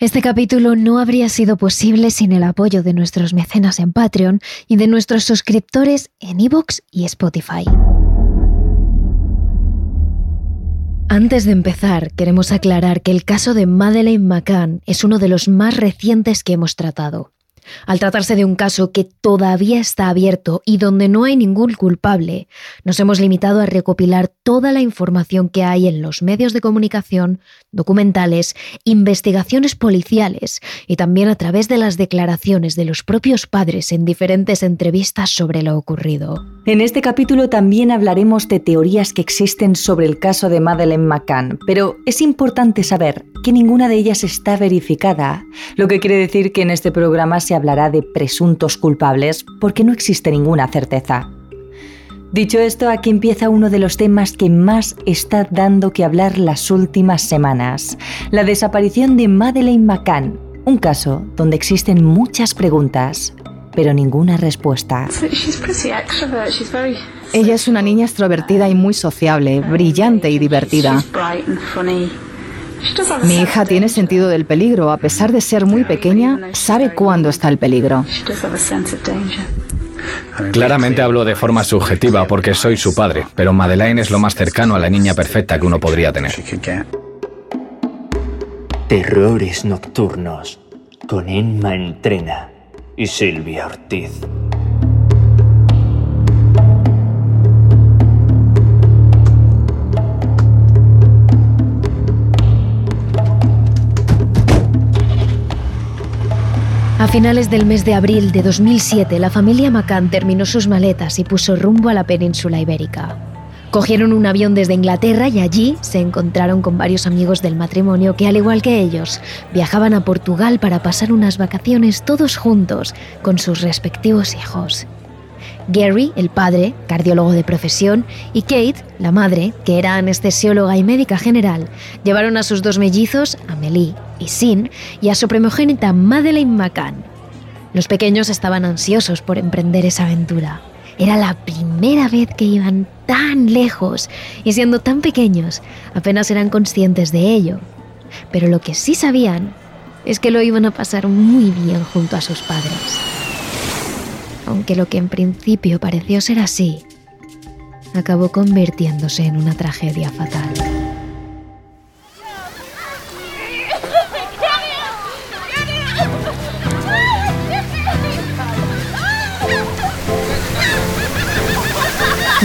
Este capítulo no habría sido posible sin el apoyo de nuestros mecenas en Patreon y de nuestros suscriptores en Evox y Spotify. Antes de empezar, queremos aclarar que el caso de Madeleine McCann es uno de los más recientes que hemos tratado. Al tratarse de un caso que todavía está abierto y donde no hay ningún culpable, nos hemos limitado a recopilar toda la información que hay en los medios de comunicación, documentales, investigaciones policiales y también a través de las declaraciones de los propios padres en diferentes entrevistas sobre lo ocurrido. En este capítulo también hablaremos de teorías que existen sobre el caso de Madeleine McCann, pero es importante saber que ninguna de ellas está verificada, lo que quiere decir que en este programa se hablará de presuntos culpables porque no existe ninguna certeza. Dicho esto, aquí empieza uno de los temas que más está dando que hablar las últimas semanas, la desaparición de Madeleine McCann, un caso donde existen muchas preguntas, pero ninguna respuesta. Ella es una niña extrovertida y muy sociable, brillante y divertida. Mi hija tiene sentido del peligro. A pesar de ser muy pequeña, sabe cuándo está el peligro. Claramente hablo de forma subjetiva porque soy su padre, pero Madeleine es lo más cercano a la niña perfecta que uno podría tener. Terrores nocturnos con Emma Entrena y Silvia Ortiz. A finales del mes de abril de 2007, la familia McCann terminó sus maletas y puso rumbo a la península ibérica. Cogieron un avión desde Inglaterra y allí se encontraron con varios amigos del matrimonio que, al igual que ellos, viajaban a Portugal para pasar unas vacaciones todos juntos con sus respectivos hijos. Gary, el padre, cardiólogo de profesión, y Kate, la madre, que era anestesióloga y médica general, llevaron a sus dos mellizos, Amelie y Sin, y a su primogénita Madeleine McCann. Los pequeños estaban ansiosos por emprender esa aventura. Era la primera vez que iban tan lejos y siendo tan pequeños apenas eran conscientes de ello. Pero lo que sí sabían es que lo iban a pasar muy bien junto a sus padres aunque lo que en principio pareció ser así, acabó convirtiéndose en una tragedia fatal.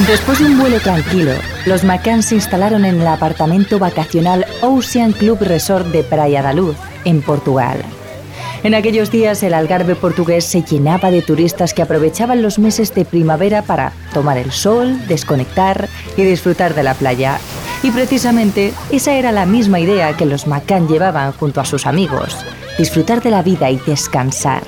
Después de un vuelo tranquilo, los McCann se instalaron en el apartamento vacacional Ocean Club Resort de Praia da Luz, en Portugal. En aquellos días el Algarve portugués se llenaba de turistas que aprovechaban los meses de primavera para tomar el sol, desconectar y disfrutar de la playa. Y precisamente esa era la misma idea que los Macán llevaban junto a sus amigos, disfrutar de la vida y descansar.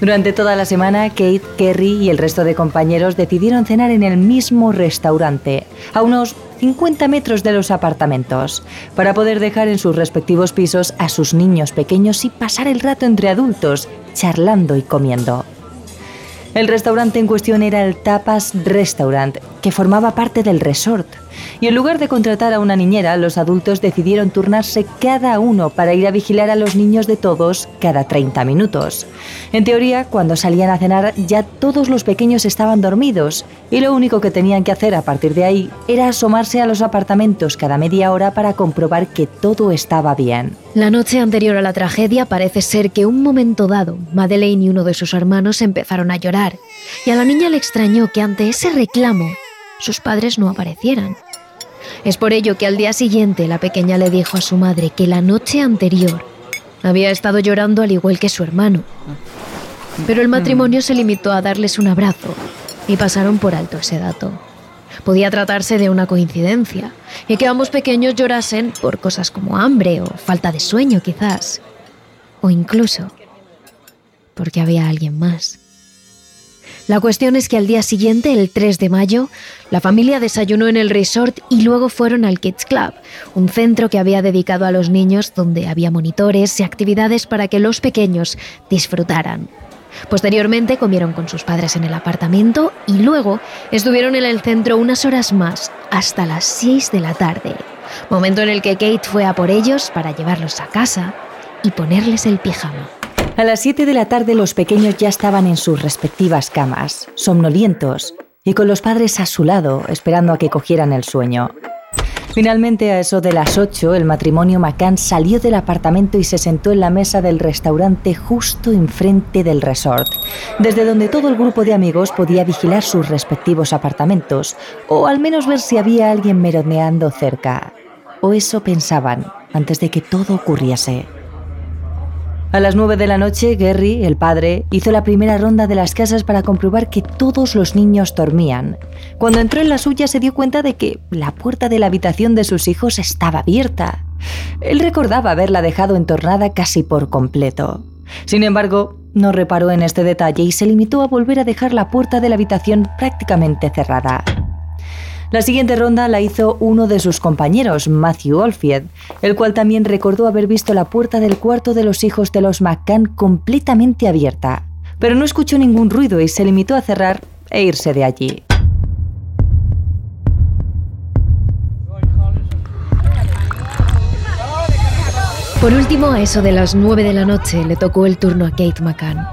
Durante toda la semana, Kate, Kerry y el resto de compañeros decidieron cenar en el mismo restaurante, a unos 50 metros de los apartamentos, para poder dejar en sus respectivos pisos a sus niños pequeños y pasar el rato entre adultos, charlando y comiendo. El restaurante en cuestión era el Tapas Restaurant, que formaba parte del resort. Y en lugar de contratar a una niñera, los adultos decidieron turnarse cada uno para ir a vigilar a los niños de todos cada 30 minutos. En teoría, cuando salían a cenar ya todos los pequeños estaban dormidos y lo único que tenían que hacer a partir de ahí era asomarse a los apartamentos cada media hora para comprobar que todo estaba bien. La noche anterior a la tragedia parece ser que un momento dado, Madeleine y uno de sus hermanos empezaron a llorar y a la niña le extrañó que ante ese reclamo sus padres no aparecieran. Es por ello que al día siguiente la pequeña le dijo a su madre que la noche anterior había estado llorando al igual que su hermano. Pero el matrimonio se limitó a darles un abrazo y pasaron por alto ese dato. Podía tratarse de una coincidencia y que ambos pequeños llorasen por cosas como hambre o falta de sueño quizás. O incluso porque había alguien más. La cuestión es que al día siguiente, el 3 de mayo, la familia desayunó en el resort y luego fueron al Kids Club, un centro que había dedicado a los niños donde había monitores y actividades para que los pequeños disfrutaran. Posteriormente comieron con sus padres en el apartamento y luego estuvieron en el centro unas horas más, hasta las 6 de la tarde, momento en el que Kate fue a por ellos para llevarlos a casa y ponerles el pijama. A las 7 de la tarde los pequeños ya estaban en sus respectivas camas, somnolientos, y con los padres a su lado, esperando a que cogieran el sueño. Finalmente, a eso de las 8, el matrimonio McCann salió del apartamento y se sentó en la mesa del restaurante justo enfrente del resort, desde donde todo el grupo de amigos podía vigilar sus respectivos apartamentos, o al menos ver si había alguien merodeando cerca. O eso pensaban antes de que todo ocurriese. A las nueve de la noche, Gary, el padre, hizo la primera ronda de las casas para comprobar que todos los niños dormían. Cuando entró en la suya se dio cuenta de que la puerta de la habitación de sus hijos estaba abierta. Él recordaba haberla dejado entornada casi por completo. Sin embargo, no reparó en este detalle y se limitó a volver a dejar la puerta de la habitación prácticamente cerrada. La siguiente ronda la hizo uno de sus compañeros, Matthew Oldfield, el cual también recordó haber visto la puerta del cuarto de los hijos de los McCann completamente abierta, pero no escuchó ningún ruido y se limitó a cerrar e irse de allí. Por último, a eso de las 9 de la noche le tocó el turno a Kate McCann.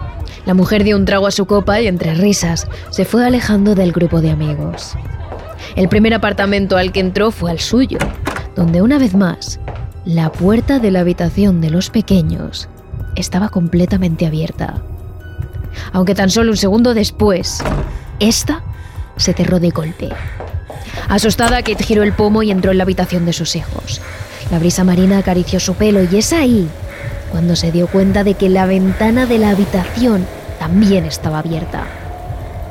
La mujer dio un trago a su copa y entre risas se fue alejando del grupo de amigos. El primer apartamento al que entró fue al suyo, donde una vez más, la puerta de la habitación de los pequeños estaba completamente abierta. Aunque tan solo un segundo después, esta se cerró de golpe. Asustada, Kate giró el pomo y entró en la habitación de sus hijos. La brisa marina acarició su pelo y es ahí cuando se dio cuenta de que la ventana de la habitación también estaba abierta.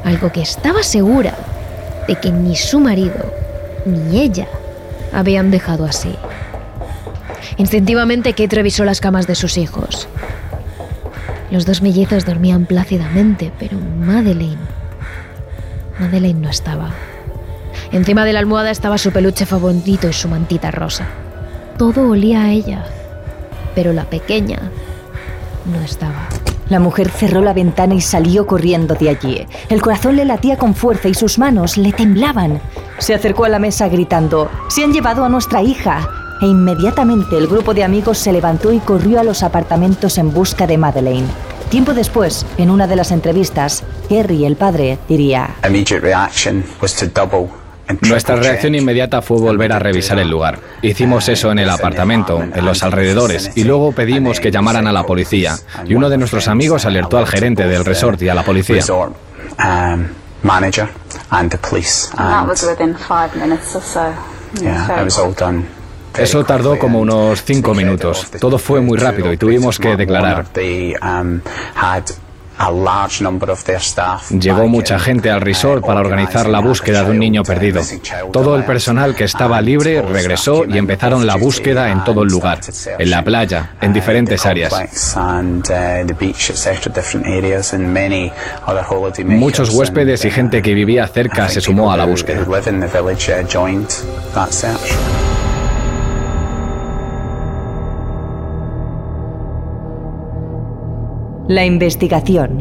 Algo que estaba segura de que ni su marido ni ella habían dejado así. Instintivamente Kate revisó las camas de sus hijos. Los dos mellizos dormían plácidamente, pero Madeleine... Madeleine no estaba. Encima de la almohada estaba su peluche favorito y su mantita rosa. Todo olía a ella, pero la pequeña no estaba. La mujer cerró la ventana y salió corriendo de allí. El corazón le latía con fuerza y sus manos le temblaban. Se acercó a la mesa gritando, Se han llevado a nuestra hija. E inmediatamente el grupo de amigos se levantó y corrió a los apartamentos en busca de Madeleine. Tiempo después, en una de las entrevistas, Harry, el padre, diría, nuestra reacción inmediata fue volver a revisar el lugar. Hicimos eso en el apartamento, en los alrededores, y luego pedimos que llamaran a la policía. Y uno de nuestros amigos alertó al gerente del resort y a la policía. Eso tardó como unos cinco minutos. Todo fue muy rápido y tuvimos que declarar. Llegó mucha gente al resort para organizar la búsqueda de un niño perdido. Todo el personal que estaba libre regresó y empezaron la búsqueda en todo el lugar, en la playa, en diferentes áreas. Muchos huéspedes y gente que vivía cerca se sumó a la búsqueda. La investigación.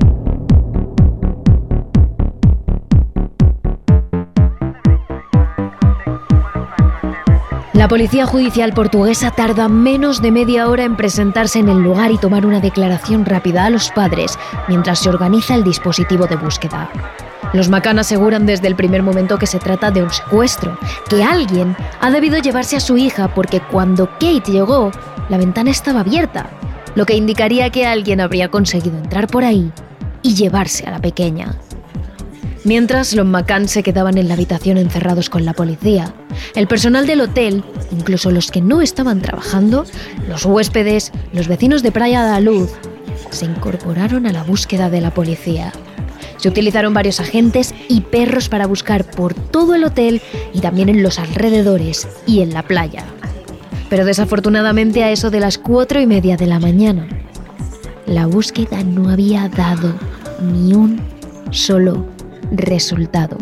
La policía judicial portuguesa tarda menos de media hora en presentarse en el lugar y tomar una declaración rápida a los padres mientras se organiza el dispositivo de búsqueda. Los Macan aseguran desde el primer momento que se trata de un secuestro, que alguien ha debido llevarse a su hija porque cuando Kate llegó, la ventana estaba abierta lo que indicaría que alguien habría conseguido entrar por ahí y llevarse a la pequeña. Mientras los McCann se quedaban en la habitación encerrados con la policía, el personal del hotel, incluso los que no estaban trabajando, los huéspedes, los vecinos de Praia da Luz, se incorporaron a la búsqueda de la policía. Se utilizaron varios agentes y perros para buscar por todo el hotel y también en los alrededores y en la playa pero desafortunadamente a eso de las cuatro y media de la mañana, la búsqueda no había dado ni un solo resultado.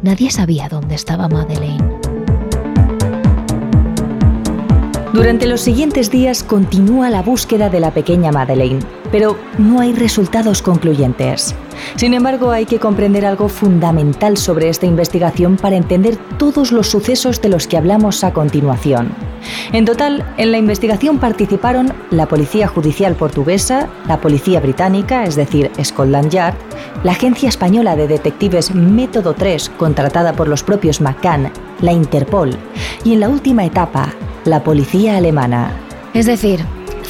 Nadie sabía dónde estaba Madeleine. Durante los siguientes días continúa la búsqueda de la pequeña Madeleine, pero no hay resultados concluyentes. Sin embargo, hay que comprender algo fundamental sobre esta investigación para entender todos los sucesos de los que hablamos a continuación. En total, en la investigación participaron la Policía Judicial Portuguesa, la Policía Británica, es decir, Scotland Yard, la Agencia Española de Detectives Método 3, contratada por los propios McCann, la Interpol, y en la última etapa, la policía alemana. Es decir,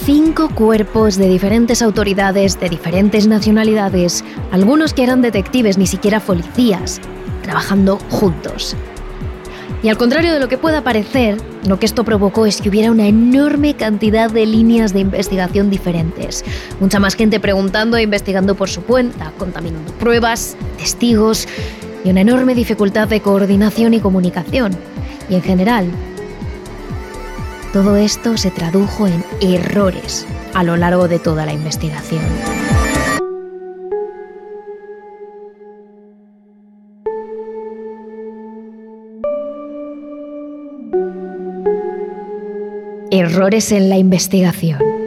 cinco cuerpos de diferentes autoridades, de diferentes nacionalidades, algunos que eran detectives, ni siquiera policías, trabajando juntos. Y al contrario de lo que pueda parecer, lo que esto provocó es que hubiera una enorme cantidad de líneas de investigación diferentes. Mucha más gente preguntando e investigando por su cuenta, contaminando pruebas, testigos y una enorme dificultad de coordinación y comunicación. Y en general, todo esto se tradujo en errores a lo largo de toda la investigación. Errores en la investigación.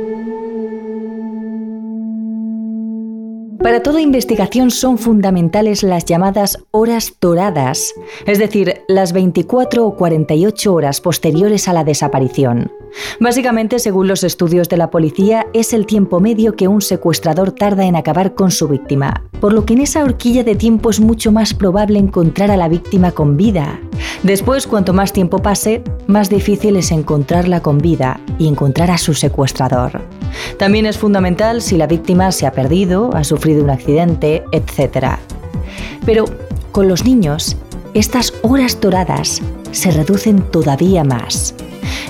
Para toda investigación son fundamentales las llamadas horas doradas, es decir, las 24 o 48 horas posteriores a la desaparición. Básicamente, según los estudios de la policía, es el tiempo medio que un secuestrador tarda en acabar con su víctima, por lo que en esa horquilla de tiempo es mucho más probable encontrar a la víctima con vida. Después, cuanto más tiempo pase, más difícil es encontrarla con vida y encontrar a su secuestrador. También es fundamental si la víctima se ha perdido, ha sufrido un accidente, etc. Pero con los niños, estas horas doradas se reducen todavía más.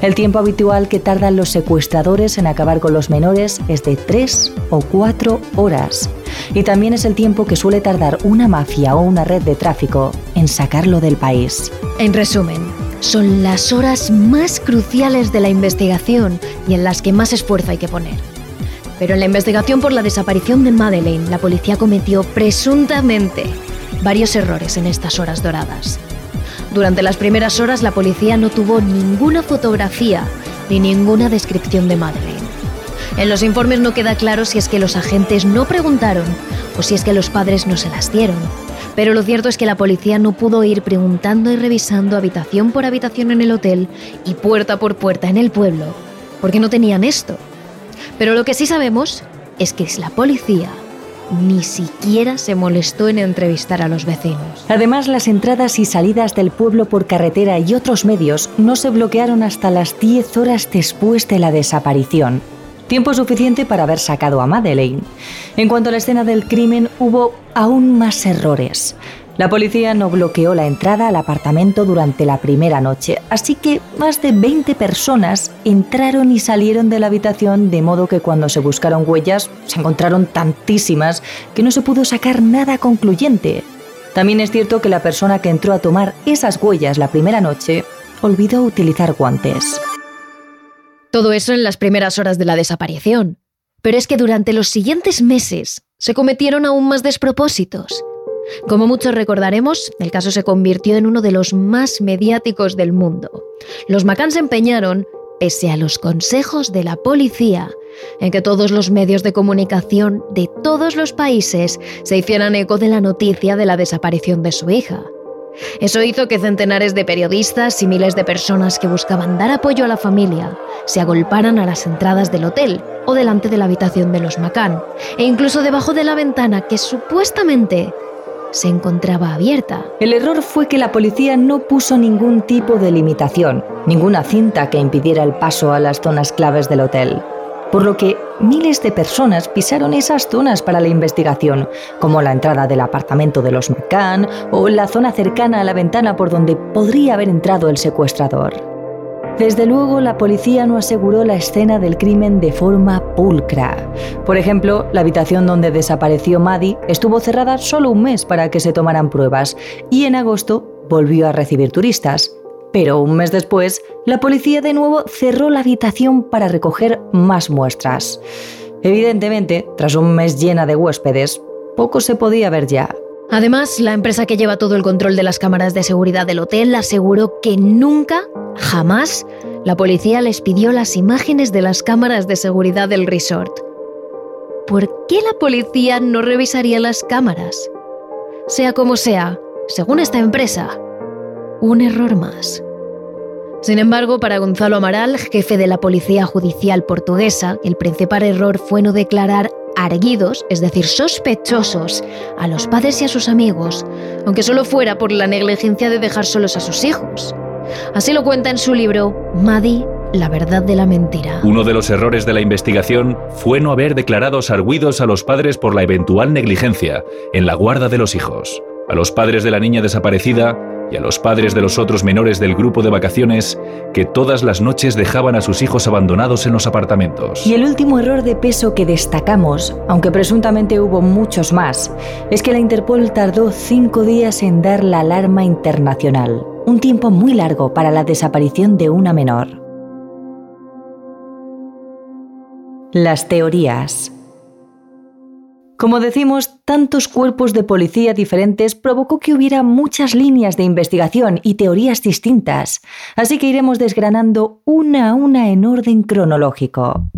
El tiempo habitual que tardan los secuestradores en acabar con los menores es de 3 o 4 horas. Y también es el tiempo que suele tardar una mafia o una red de tráfico en sacarlo del país. En resumen, son las horas más cruciales de la investigación y en las que más esfuerzo hay que poner. Pero en la investigación por la desaparición de Madeleine, la policía cometió presuntamente varios errores en estas horas doradas. Durante las primeras horas la policía no tuvo ninguna fotografía ni ninguna descripción de Madeleine. En los informes no queda claro si es que los agentes no preguntaron o si es que los padres no se las dieron. Pero lo cierto es que la policía no pudo ir preguntando y revisando habitación por habitación en el hotel y puerta por puerta en el pueblo, porque no tenían esto. Pero lo que sí sabemos es que la policía ni siquiera se molestó en entrevistar a los vecinos. Además, las entradas y salidas del pueblo por carretera y otros medios no se bloquearon hasta las 10 horas después de la desaparición. Tiempo suficiente para haber sacado a Madeleine. En cuanto a la escena del crimen, hubo aún más errores. La policía no bloqueó la entrada al apartamento durante la primera noche, así que más de 20 personas entraron y salieron de la habitación, de modo que cuando se buscaron huellas se encontraron tantísimas que no se pudo sacar nada concluyente. También es cierto que la persona que entró a tomar esas huellas la primera noche olvidó utilizar guantes. Todo eso en las primeras horas de la desaparición. Pero es que durante los siguientes meses se cometieron aún más despropósitos. Como muchos recordaremos, el caso se convirtió en uno de los más mediáticos del mundo. Los McCann se empeñaron, pese a los consejos de la policía, en que todos los medios de comunicación de todos los países se hicieran eco de la noticia de la desaparición de su hija. Eso hizo que centenares de periodistas y miles de personas que buscaban dar apoyo a la familia se agolparan a las entradas del hotel o delante de la habitación de los McCann, e incluso debajo de la ventana que supuestamente se encontraba abierta. El error fue que la policía no puso ningún tipo de limitación, ninguna cinta que impidiera el paso a las zonas claves del hotel. Por lo que miles de personas pisaron esas zonas para la investigación, como la entrada del apartamento de los McCann o la zona cercana a la ventana por donde podría haber entrado el secuestrador. Desde luego, la policía no aseguró la escena del crimen de forma pulcra. Por ejemplo, la habitación donde desapareció Maddie estuvo cerrada solo un mes para que se tomaran pruebas y en agosto volvió a recibir turistas. Pero un mes después, la policía de nuevo cerró la habitación para recoger más muestras. Evidentemente, tras un mes llena de huéspedes, poco se podía ver ya. Además, la empresa que lleva todo el control de las cámaras de seguridad del hotel aseguró que nunca, jamás, la policía les pidió las imágenes de las cámaras de seguridad del resort. ¿Por qué la policía no revisaría las cámaras? Sea como sea, según esta empresa, un error más. Sin embargo, para Gonzalo Amaral, jefe de la Policía Judicial Portuguesa, el principal error fue no declarar arguidos, es decir, sospechosos, a los padres y a sus amigos, aunque solo fuera por la negligencia de dejar solos a sus hijos. Así lo cuenta en su libro Maddy, la verdad de la mentira. Uno de los errores de la investigación fue no haber declarado arguidos a los padres por la eventual negligencia en la guarda de los hijos. A los padres de la niña desaparecida y a los padres de los otros menores del grupo de vacaciones que todas las noches dejaban a sus hijos abandonados en los apartamentos. Y el último error de peso que destacamos, aunque presuntamente hubo muchos más, es que la Interpol tardó cinco días en dar la alarma internacional, un tiempo muy largo para la desaparición de una menor. Las teorías. Como decimos, tantos cuerpos de policía diferentes provocó que hubiera muchas líneas de investigación y teorías distintas, así que iremos desgranando una a una en orden cronológico.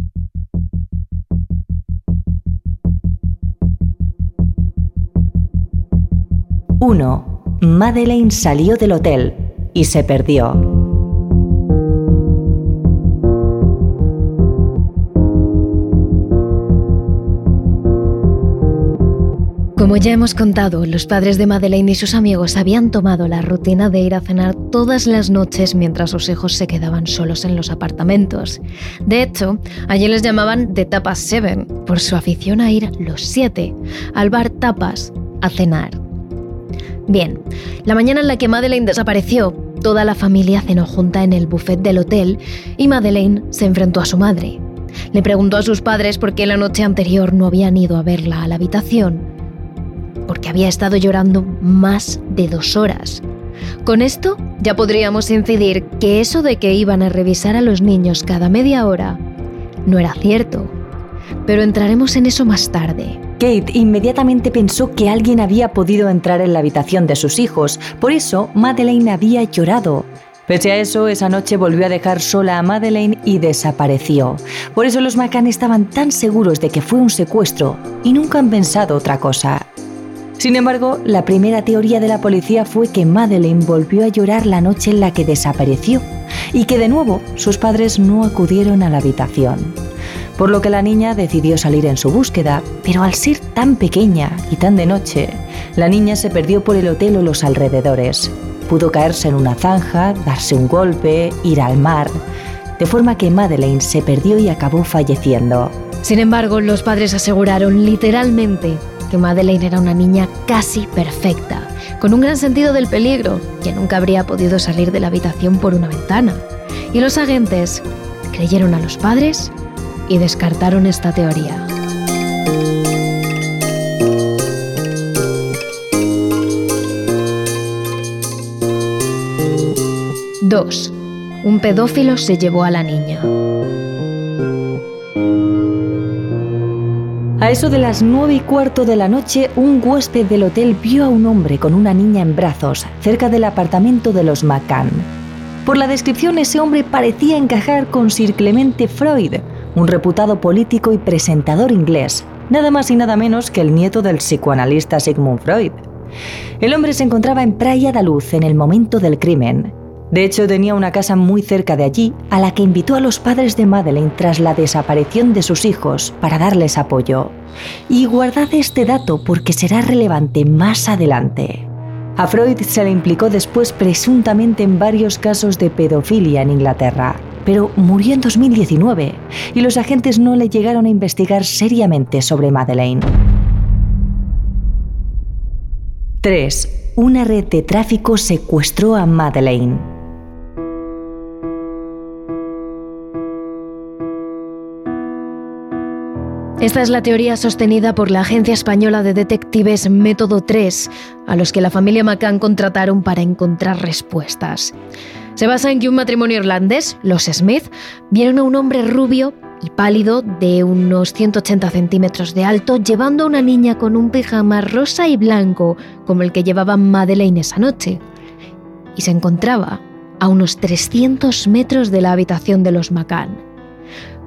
1. Madeleine salió del hotel y se perdió. Como ya hemos contado, los padres de Madeleine y sus amigos habían tomado la rutina de ir a cenar todas las noches mientras sus hijos se quedaban solos en los apartamentos. De hecho, allí les llamaban The Tapas Seven, por su afición a ir los siete al bar Tapas a cenar. Bien, la mañana en la que Madeleine desapareció, toda la familia cenó junta en el buffet del hotel y Madeleine se enfrentó a su madre. Le preguntó a sus padres por qué la noche anterior no habían ido a verla a la habitación porque había estado llorando más de dos horas. Con esto ya podríamos incidir que eso de que iban a revisar a los niños cada media hora no era cierto. Pero entraremos en eso más tarde. Kate inmediatamente pensó que alguien había podido entrar en la habitación de sus hijos, por eso Madeleine había llorado. Pese a eso, esa noche volvió a dejar sola a Madeleine y desapareció. Por eso los McCann estaban tan seguros de que fue un secuestro y nunca han pensado otra cosa. Sin embargo, la primera teoría de la policía fue que Madeleine volvió a llorar la noche en la que desapareció y que de nuevo sus padres no acudieron a la habitación. Por lo que la niña decidió salir en su búsqueda, pero al ser tan pequeña y tan de noche, la niña se perdió por el hotel o los alrededores. Pudo caerse en una zanja, darse un golpe, ir al mar, de forma que Madeleine se perdió y acabó falleciendo. Sin embargo, los padres aseguraron literalmente que Madeleine era una niña casi perfecta, con un gran sentido del peligro, que nunca habría podido salir de la habitación por una ventana. Y los agentes creyeron a los padres y descartaron esta teoría. Dos. Un pedófilo se llevó a la niña. A eso de las nueve y cuarto de la noche, un huésped del hotel vio a un hombre con una niña en brazos cerca del apartamento de los McCann. Por la descripción, ese hombre parecía encajar con Sir Clemente Freud, un reputado político y presentador inglés, nada más y nada menos que el nieto del psicoanalista Sigmund Freud. El hombre se encontraba en Praia da Luz en el momento del crimen de hecho, tenía una casa muy cerca de allí a la que invitó a los padres de Madeleine tras la desaparición de sus hijos para darles apoyo. Y guardad este dato porque será relevante más adelante. A Freud se le implicó después presuntamente en varios casos de pedofilia en Inglaterra, pero murió en 2019 y los agentes no le llegaron a investigar seriamente sobre Madeleine. 3. Una red de tráfico secuestró a Madeleine. Esta es la teoría sostenida por la agencia española de detectives Método 3, a los que la familia McCann contrataron para encontrar respuestas. Se basa en que un matrimonio irlandés, los Smith, vieron a un hombre rubio y pálido de unos 180 centímetros de alto llevando a una niña con un pijama rosa y blanco como el que llevaba Madeleine esa noche. Y se encontraba a unos 300 metros de la habitación de los McCann.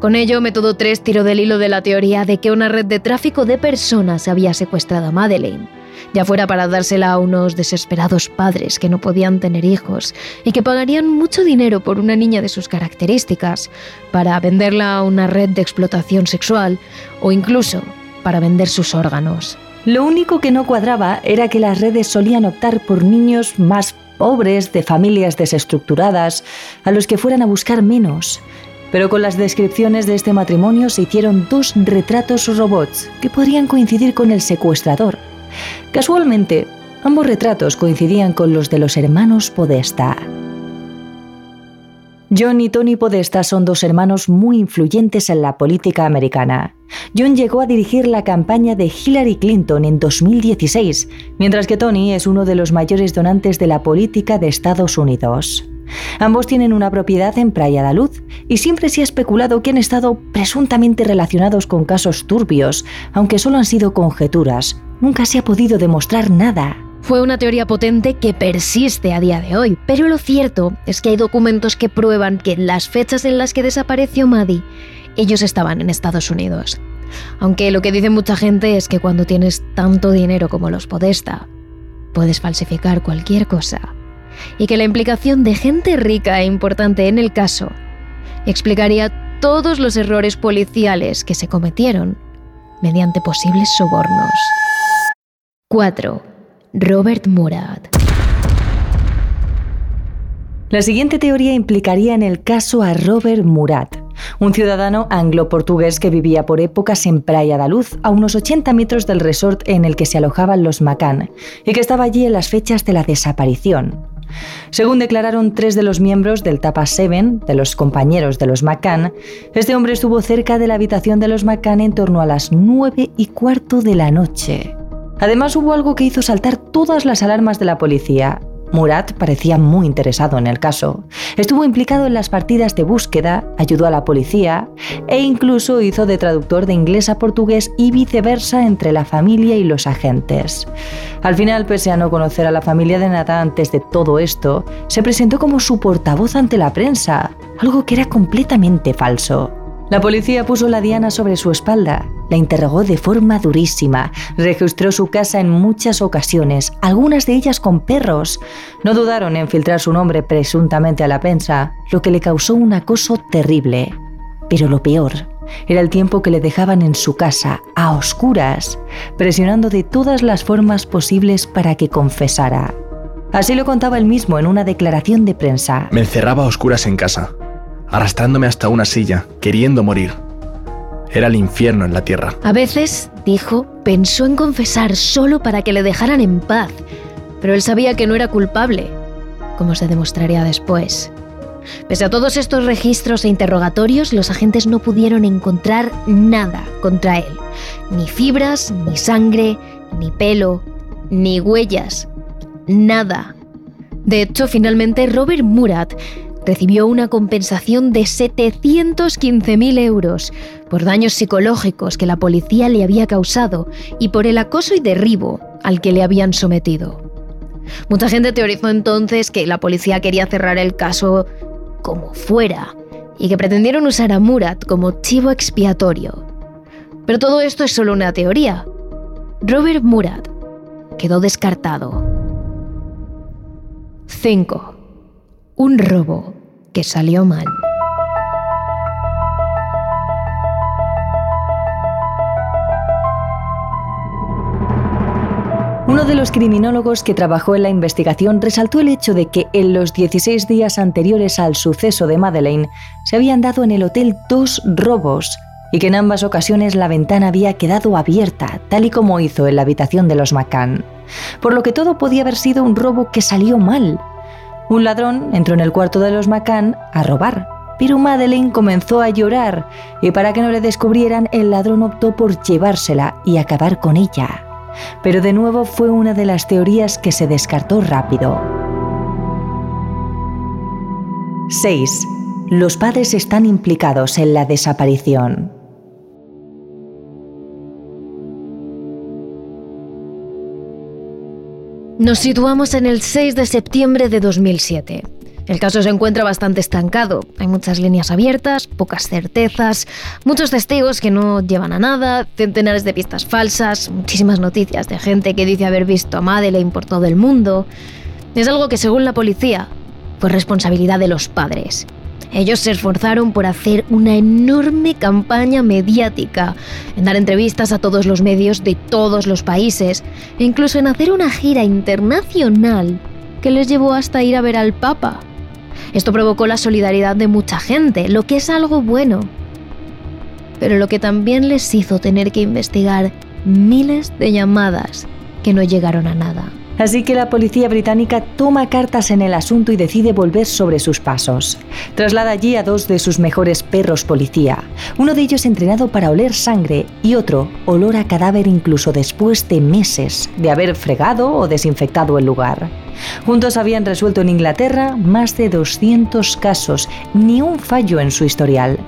Con ello, Método 3 tiró del hilo de la teoría de que una red de tráfico de personas había secuestrado a Madeleine, ya fuera para dársela a unos desesperados padres que no podían tener hijos y que pagarían mucho dinero por una niña de sus características, para venderla a una red de explotación sexual o incluso para vender sus órganos. Lo único que no cuadraba era que las redes solían optar por niños más pobres, de familias desestructuradas, a los que fueran a buscar menos. Pero con las descripciones de este matrimonio se hicieron dos retratos robots que podrían coincidir con el secuestrador. Casualmente, ambos retratos coincidían con los de los hermanos Podesta. John y Tony Podesta son dos hermanos muy influyentes en la política americana. John llegó a dirigir la campaña de Hillary Clinton en 2016, mientras que Tony es uno de los mayores donantes de la política de Estados Unidos. Ambos tienen una propiedad en Praia da Luz y siempre se ha especulado que han estado presuntamente relacionados con casos turbios, aunque solo han sido conjeturas. Nunca se ha podido demostrar nada. Fue una teoría potente que persiste a día de hoy, pero lo cierto es que hay documentos que prueban que en las fechas en las que desapareció Maddie, ellos estaban en Estados Unidos. Aunque lo que dice mucha gente es que cuando tienes tanto dinero como los Podesta, puedes falsificar cualquier cosa. Y que la implicación de gente rica e importante en el caso explicaría todos los errores policiales que se cometieron mediante posibles sobornos. 4. Robert Murat. La siguiente teoría implicaría en el caso a Robert Murat, un ciudadano anglo-portugués que vivía por épocas en Praia da Luz, a unos 80 metros del resort en el que se alojaban los Macan, y que estaba allí en las fechas de la desaparición. Según declararon tres de los miembros del Tapa 7, de los compañeros de los Macan, este hombre estuvo cerca de la habitación de los Macan en torno a las 9 y cuarto de la noche. Además hubo algo que hizo saltar todas las alarmas de la policía. Murat parecía muy interesado en el caso. Estuvo implicado en las partidas de búsqueda, ayudó a la policía e incluso hizo de traductor de inglés a portugués y viceversa entre la familia y los agentes. Al final, pese a no conocer a la familia de nada antes de todo esto, se presentó como su portavoz ante la prensa, algo que era completamente falso. La policía puso la diana sobre su espalda, la interrogó de forma durísima, registró su casa en muchas ocasiones, algunas de ellas con perros. No dudaron en filtrar su nombre presuntamente a la prensa, lo que le causó un acoso terrible. Pero lo peor era el tiempo que le dejaban en su casa, a oscuras, presionando de todas las formas posibles para que confesara. Así lo contaba él mismo en una declaración de prensa. Me encerraba a oscuras en casa arrastrándome hasta una silla, queriendo morir. Era el infierno en la tierra. A veces, dijo, pensó en confesar solo para que le dejaran en paz, pero él sabía que no era culpable, como se demostraría después. Pese a todos estos registros e interrogatorios, los agentes no pudieron encontrar nada contra él. Ni fibras, ni sangre, ni pelo, ni huellas. Nada. De hecho, finalmente Robert Murat recibió una compensación de 715.000 euros por daños psicológicos que la policía le había causado y por el acoso y derribo al que le habían sometido. Mucha gente teorizó entonces que la policía quería cerrar el caso como fuera y que pretendieron usar a Murat como chivo expiatorio. Pero todo esto es solo una teoría. Robert Murat quedó descartado. 5. Un robo que salió mal. Uno de los criminólogos que trabajó en la investigación resaltó el hecho de que en los 16 días anteriores al suceso de Madeleine se habían dado en el hotel dos robos y que en ambas ocasiones la ventana había quedado abierta, tal y como hizo en la habitación de los McCann. Por lo que todo podía haber sido un robo que salió mal, un ladrón entró en el cuarto de los McCann a robar, pero Madeleine comenzó a llorar y para que no le descubrieran, el ladrón optó por llevársela y acabar con ella. Pero de nuevo fue una de las teorías que se descartó rápido. 6. Los padres están implicados en la desaparición. Nos situamos en el 6 de septiembre de 2007. El caso se encuentra bastante estancado. Hay muchas líneas abiertas, pocas certezas, muchos testigos que no llevan a nada, centenares de pistas falsas, muchísimas noticias de gente que dice haber visto a Madeleine por todo el mundo. Es algo que según la policía fue responsabilidad de los padres. Ellos se esforzaron por hacer una enorme campaña mediática, en dar entrevistas a todos los medios de todos los países, e incluso en hacer una gira internacional que les llevó hasta ir a ver al Papa. Esto provocó la solidaridad de mucha gente, lo que es algo bueno. Pero lo que también les hizo tener que investigar miles de llamadas que no llegaron a nada. Así que la policía británica toma cartas en el asunto y decide volver sobre sus pasos. Traslada allí a dos de sus mejores perros policía, uno de ellos entrenado para oler sangre y otro olor a cadáver incluso después de meses de haber fregado o desinfectado el lugar. Juntos habían resuelto en Inglaterra más de 200 casos, ni un fallo en su historial.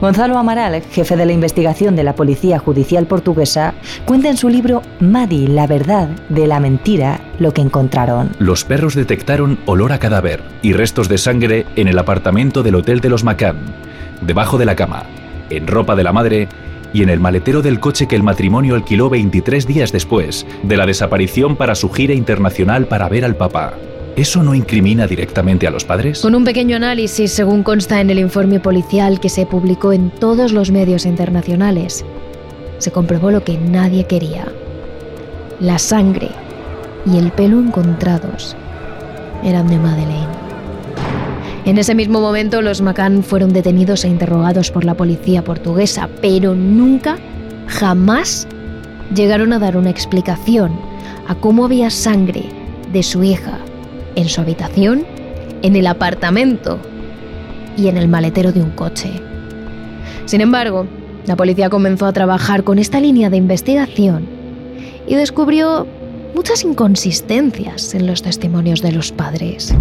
Gonzalo Amaral, jefe de la investigación de la Policía Judicial Portuguesa, cuenta en su libro Madi, la verdad de la mentira, lo que encontraron. Los perros detectaron olor a cadáver y restos de sangre en el apartamento del Hotel de los Macan, debajo de la cama, en ropa de la madre y en el maletero del coche que el matrimonio alquiló 23 días después de la desaparición para su gira internacional para ver al papá. ¿Eso no incrimina directamente a los padres? Con un pequeño análisis, según consta en el informe policial que se publicó en todos los medios internacionales, se comprobó lo que nadie quería. La sangre y el pelo encontrados eran de Madeleine. En ese mismo momento los Macan fueron detenidos e interrogados por la policía portuguesa, pero nunca, jamás llegaron a dar una explicación a cómo había sangre de su hija en su habitación, en el apartamento y en el maletero de un coche. Sin embargo, la policía comenzó a trabajar con esta línea de investigación y descubrió muchas inconsistencias en los testimonios de los padres.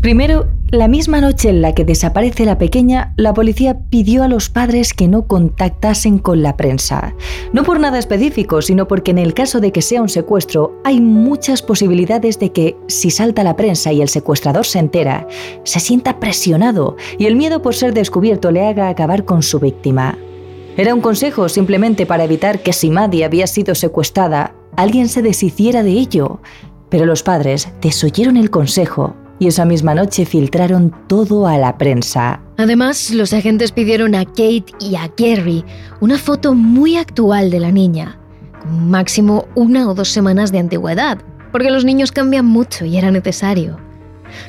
Primero, la misma noche en la que desaparece la pequeña, la policía pidió a los padres que no contactasen con la prensa. No por nada específico, sino porque en el caso de que sea un secuestro, hay muchas posibilidades de que, si salta la prensa y el secuestrador se entera, se sienta presionado y el miedo por ser descubierto le haga acabar con su víctima. Era un consejo simplemente para evitar que si Maddie había sido secuestrada, alguien se deshiciera de ello. Pero los padres desoyeron el consejo y esa misma noche filtraron todo a la prensa. Además, los agentes pidieron a Kate y a Gary una foto muy actual de la niña, con máximo una o dos semanas de antigüedad, porque los niños cambian mucho y era necesario.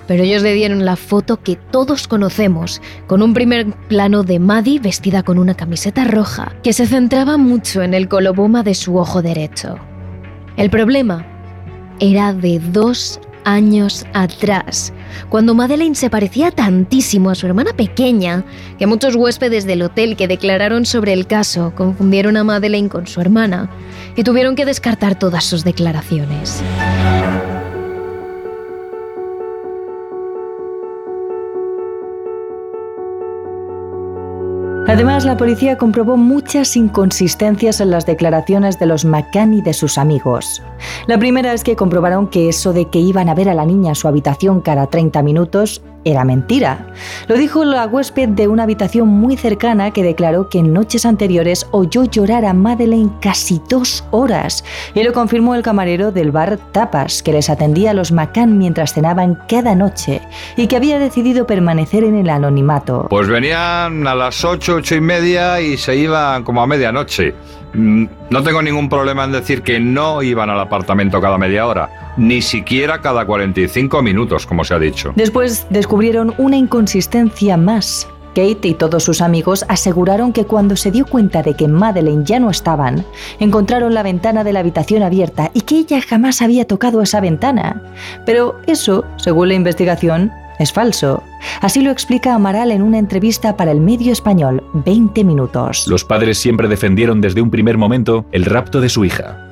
Pero ellos le dieron la foto que todos conocemos, con un primer plano de Maddie vestida con una camiseta roja, que se centraba mucho en el coloboma de su ojo derecho. El problema era de dos años atrás, cuando Madeleine se parecía tantísimo a su hermana pequeña que muchos huéspedes del hotel que declararon sobre el caso confundieron a Madeleine con su hermana y tuvieron que descartar todas sus declaraciones. Además, la policía comprobó muchas inconsistencias en las declaraciones de los McCann y de sus amigos. La primera es que comprobaron que eso de que iban a ver a la niña en su habitación cada 30 minutos era mentira. Lo dijo la huésped de una habitación muy cercana que declaró que en noches anteriores oyó llorar a Madeleine casi dos horas y lo confirmó el camarero del bar Tapas, que les atendía a los McCann mientras cenaban cada noche y que había decidido permanecer en el anonimato. Pues venían a las ocho, ocho y media y se iban como a medianoche. Mm, no tengo ningún problema en decir que no iban al apartamento cada media hora, ni siquiera cada 45 minutos, como se ha dicho. Después descubrieron una inconsistencia más. Kate y todos sus amigos aseguraron que cuando se dio cuenta de que Madeleine ya no estaban, encontraron la ventana de la habitación abierta y que ella jamás había tocado esa ventana. Pero eso, según la investigación, es falso. Así lo explica Amaral en una entrevista para el medio español 20 minutos. Los padres siempre defendieron desde un primer momento el rapto de su hija.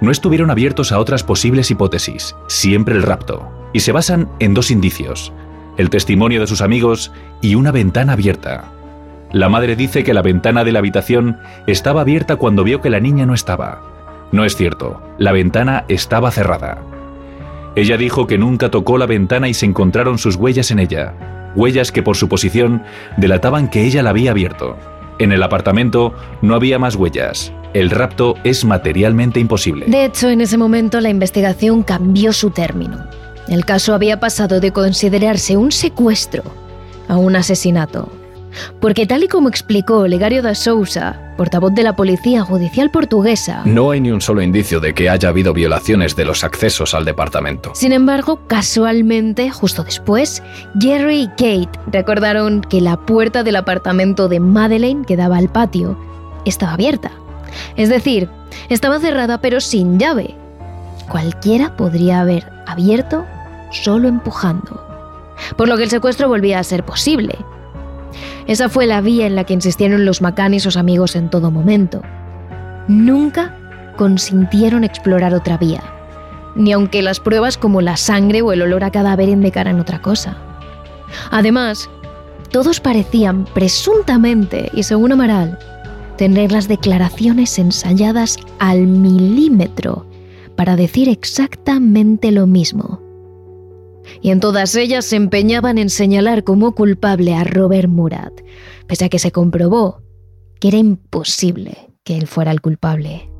No estuvieron abiertos a otras posibles hipótesis, siempre el rapto, y se basan en dos indicios, el testimonio de sus amigos y una ventana abierta. La madre dice que la ventana de la habitación estaba abierta cuando vio que la niña no estaba. No es cierto, la ventana estaba cerrada. Ella dijo que nunca tocó la ventana y se encontraron sus huellas en ella, huellas que por su posición delataban que ella la había abierto. En el apartamento no había más huellas. El rapto es materialmente imposible. De hecho, en ese momento la investigación cambió su término. El caso había pasado de considerarse un secuestro a un asesinato. Porque tal y como explicó Legario da Sousa, portavoz de la Policía Judicial Portuguesa, No hay ni un solo indicio de que haya habido violaciones de los accesos al departamento. sin embargo, casualmente, justo después, Jerry y Kate recordaron que la puerta del apartamento de Madeleine que daba al patio estaba abierta. Es decir, estaba cerrada pero sin llave. Cualquiera podría haber abierto solo empujando. Por lo que el secuestro volvía a ser posible. Esa fue la vía en la que insistieron los Macan y sus amigos en todo momento. Nunca consintieron explorar otra vía, ni aunque las pruebas como la sangre o el olor a cadáver indicaran otra cosa. Además, todos parecían presuntamente, y según Amaral, tener las declaraciones ensayadas al milímetro para decir exactamente lo mismo. Y en todas ellas se empeñaban en señalar como culpable a Robert Murat, pese a que se comprobó que era imposible que él fuera el culpable.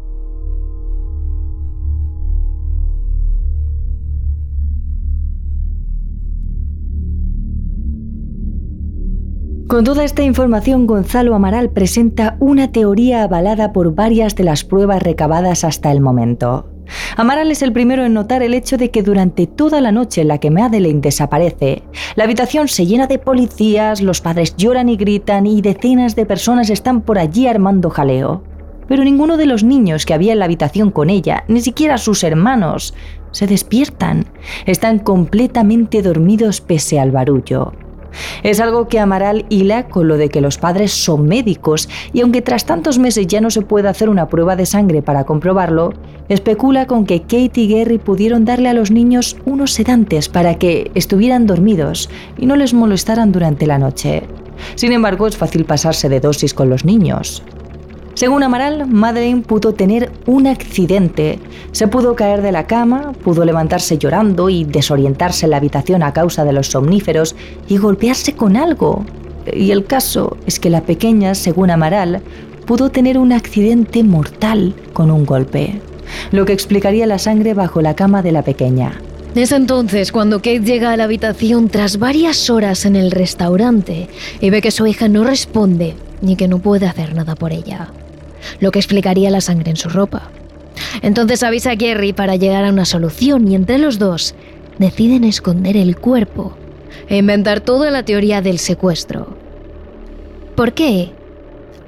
Con toda esta información, Gonzalo Amaral presenta una teoría avalada por varias de las pruebas recabadas hasta el momento. Amaral es el primero en notar el hecho de que durante toda la noche en la que Madeleine desaparece, la habitación se llena de policías, los padres lloran y gritan y decenas de personas están por allí armando jaleo. Pero ninguno de los niños que había en la habitación con ella, ni siquiera sus hermanos, se despiertan. Están completamente dormidos pese al barullo. Es algo que Amaral hila con lo de que los padres son médicos y aunque tras tantos meses ya no se puede hacer una prueba de sangre para comprobarlo, especula con que Kate y Gary pudieron darle a los niños unos sedantes para que estuvieran dormidos y no les molestaran durante la noche. Sin embargo, es fácil pasarse de dosis con los niños. Según Amaral, Madeleine pudo tener un accidente. Se pudo caer de la cama, pudo levantarse llorando y desorientarse en la habitación a causa de los somníferos y golpearse con algo. Y el caso es que la pequeña, según Amaral, pudo tener un accidente mortal con un golpe, lo que explicaría la sangre bajo la cama de la pequeña. Es entonces cuando Kate llega a la habitación tras varias horas en el restaurante y ve que su hija no responde ni que no puede hacer nada por ella, lo que explicaría la sangre en su ropa. Entonces avisa a Gary para llegar a una solución y entre los dos deciden esconder el cuerpo e inventar toda la teoría del secuestro. ¿Por qué?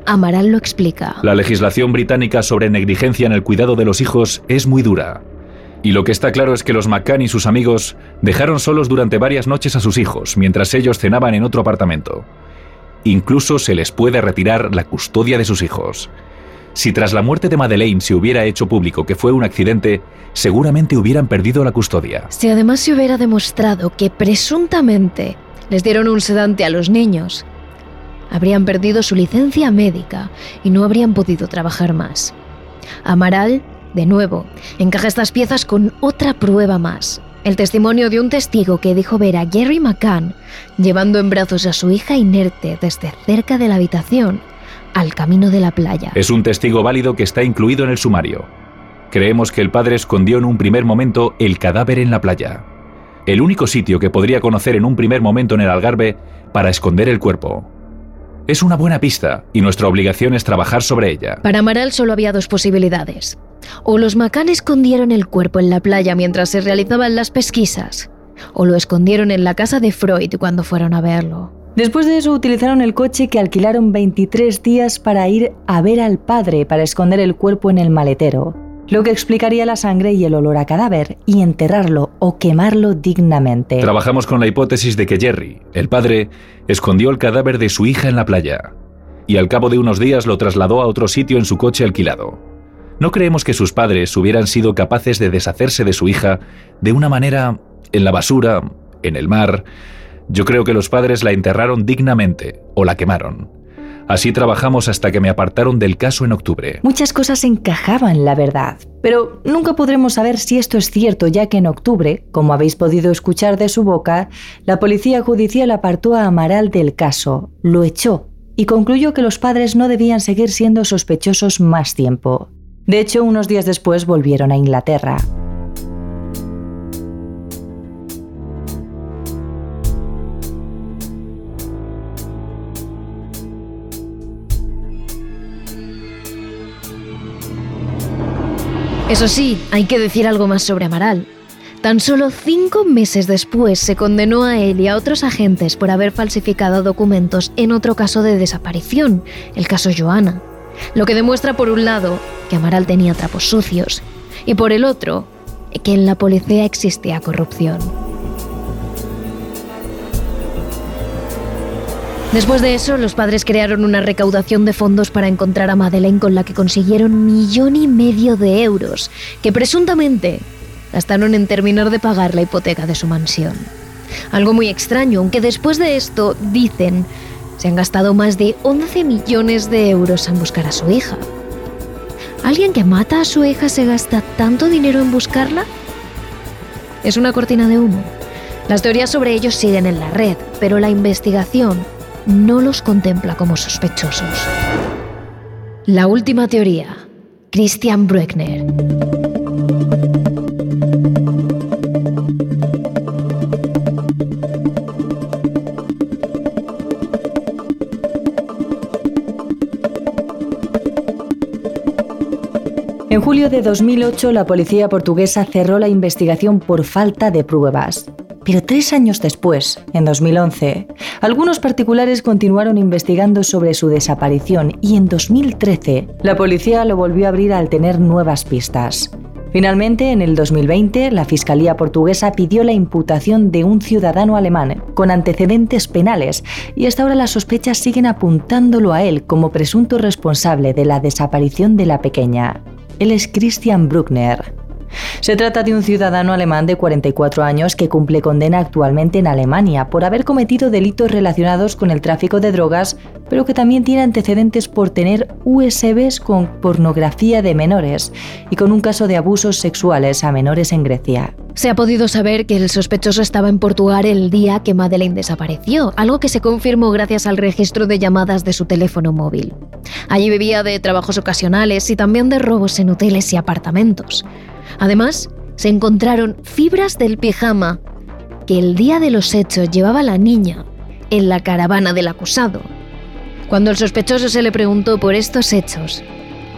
Amaral lo explica. La legislación británica sobre negligencia en el cuidado de los hijos es muy dura. Y lo que está claro es que los McCann y sus amigos dejaron solos durante varias noches a sus hijos mientras ellos cenaban en otro apartamento. Incluso se les puede retirar la custodia de sus hijos. Si tras la muerte de Madeleine se hubiera hecho público que fue un accidente, seguramente hubieran perdido la custodia. Si además se hubiera demostrado que presuntamente les dieron un sedante a los niños, habrían perdido su licencia médica y no habrían podido trabajar más. Amaral, de nuevo, encaja estas piezas con otra prueba más. El testimonio de un testigo que dijo ver a Gary McCann llevando en brazos a su hija inerte desde cerca de la habitación al camino de la playa. Es un testigo válido que está incluido en el sumario. Creemos que el padre escondió en un primer momento el cadáver en la playa. El único sitio que podría conocer en un primer momento en el Algarve para esconder el cuerpo. Es una buena pista y nuestra obligación es trabajar sobre ella. Para Amaral solo había dos posibilidades. O los Macan escondieron el cuerpo en la playa mientras se realizaban las pesquisas, o lo escondieron en la casa de Freud cuando fueron a verlo. Después de eso utilizaron el coche que alquilaron 23 días para ir a ver al padre para esconder el cuerpo en el maletero, lo que explicaría la sangre y el olor a cadáver, y enterrarlo o quemarlo dignamente. Trabajamos con la hipótesis de que Jerry, el padre, escondió el cadáver de su hija en la playa y al cabo de unos días lo trasladó a otro sitio en su coche alquilado. No creemos que sus padres hubieran sido capaces de deshacerse de su hija de una manera en la basura, en el mar. Yo creo que los padres la enterraron dignamente o la quemaron. Así trabajamos hasta que me apartaron del caso en octubre. Muchas cosas encajaban, la verdad. Pero nunca podremos saber si esto es cierto, ya que en octubre, como habéis podido escuchar de su boca, la policía judicial apartó a Amaral del caso, lo echó y concluyó que los padres no debían seguir siendo sospechosos más tiempo. De hecho, unos días después volvieron a Inglaterra. Eso sí, hay que decir algo más sobre Amaral. Tan solo cinco meses después se condenó a él y a otros agentes por haber falsificado documentos en otro caso de desaparición, el caso Joana. Lo que demuestra por un lado que Amaral tenía trapos sucios y por el otro que en la policía existía corrupción. Después de eso, los padres crearon una recaudación de fondos para encontrar a Madeleine con la que consiguieron millón y medio de euros, que presuntamente gastaron en terminar de pagar la hipoteca de su mansión. Algo muy extraño, aunque después de esto, dicen, se han gastado más de 11 millones de euros en buscar a su hija. ¿Alguien que mata a su hija se gasta tanto dinero en buscarla? Es una cortina de humo. Las teorías sobre ellos siguen en la red, pero la investigación no los contempla como sospechosos. La última teoría, Christian Bruckner. En julio de 2008, la policía portuguesa cerró la investigación por falta de pruebas. Pero tres años después, en 2011, algunos particulares continuaron investigando sobre su desaparición y en 2013 la policía lo volvió a abrir al tener nuevas pistas. Finalmente, en el 2020, la Fiscalía portuguesa pidió la imputación de un ciudadano alemán con antecedentes penales y hasta ahora las sospechas siguen apuntándolo a él como presunto responsable de la desaparición de la pequeña. Él es Christian Bruckner. Se trata de un ciudadano alemán de 44 años que cumple condena actualmente en Alemania por haber cometido delitos relacionados con el tráfico de drogas, pero que también tiene antecedentes por tener USBs con pornografía de menores y con un caso de abusos sexuales a menores en Grecia. Se ha podido saber que el sospechoso estaba en Portugal el día que Madeleine desapareció, algo que se confirmó gracias al registro de llamadas de su teléfono móvil. Allí vivía de trabajos ocasionales y también de robos en hoteles y apartamentos. Además, se encontraron fibras del pijama que el día de los hechos llevaba la niña en la caravana del acusado. Cuando el sospechoso se le preguntó por estos hechos,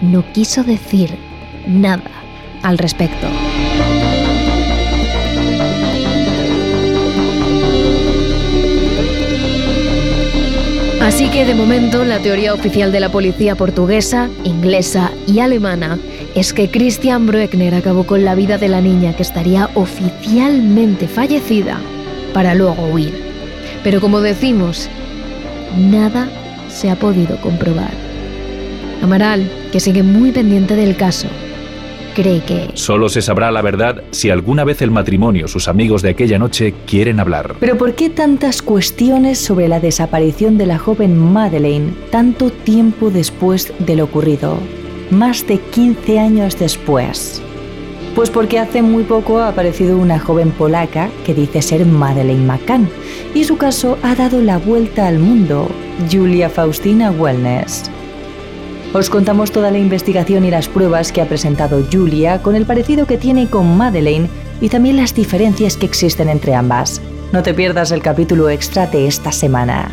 no quiso decir nada al respecto. Así que de momento la teoría oficial de la policía portuguesa, inglesa y alemana es que Christian Bruckner acabó con la vida de la niña que estaría oficialmente fallecida para luego huir. Pero como decimos, nada se ha podido comprobar. Amaral, que sigue muy pendiente del caso, cree que... Solo se sabrá la verdad si alguna vez el matrimonio, sus amigos de aquella noche, quieren hablar. Pero ¿por qué tantas cuestiones sobre la desaparición de la joven Madeleine tanto tiempo después de lo ocurrido? Más de 15 años después. Pues porque hace muy poco ha aparecido una joven polaca que dice ser Madeleine McCann y su caso ha dado la vuelta al mundo, Julia Faustina Wellness. Os contamos toda la investigación y las pruebas que ha presentado Julia con el parecido que tiene con Madeleine y también las diferencias que existen entre ambas. No te pierdas el capítulo extra de esta semana.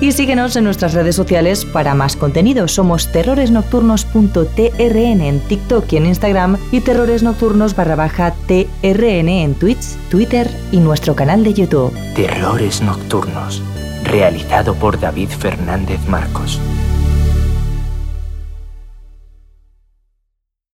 Y síguenos en nuestras redes sociales para más contenido. Somos terroresnocturnos.trn en TikTok y en Instagram y terroresnocturnos barra baja TRN en Twitch, Twitter y nuestro canal de YouTube. Terrores Nocturnos, realizado por David Fernández Marcos.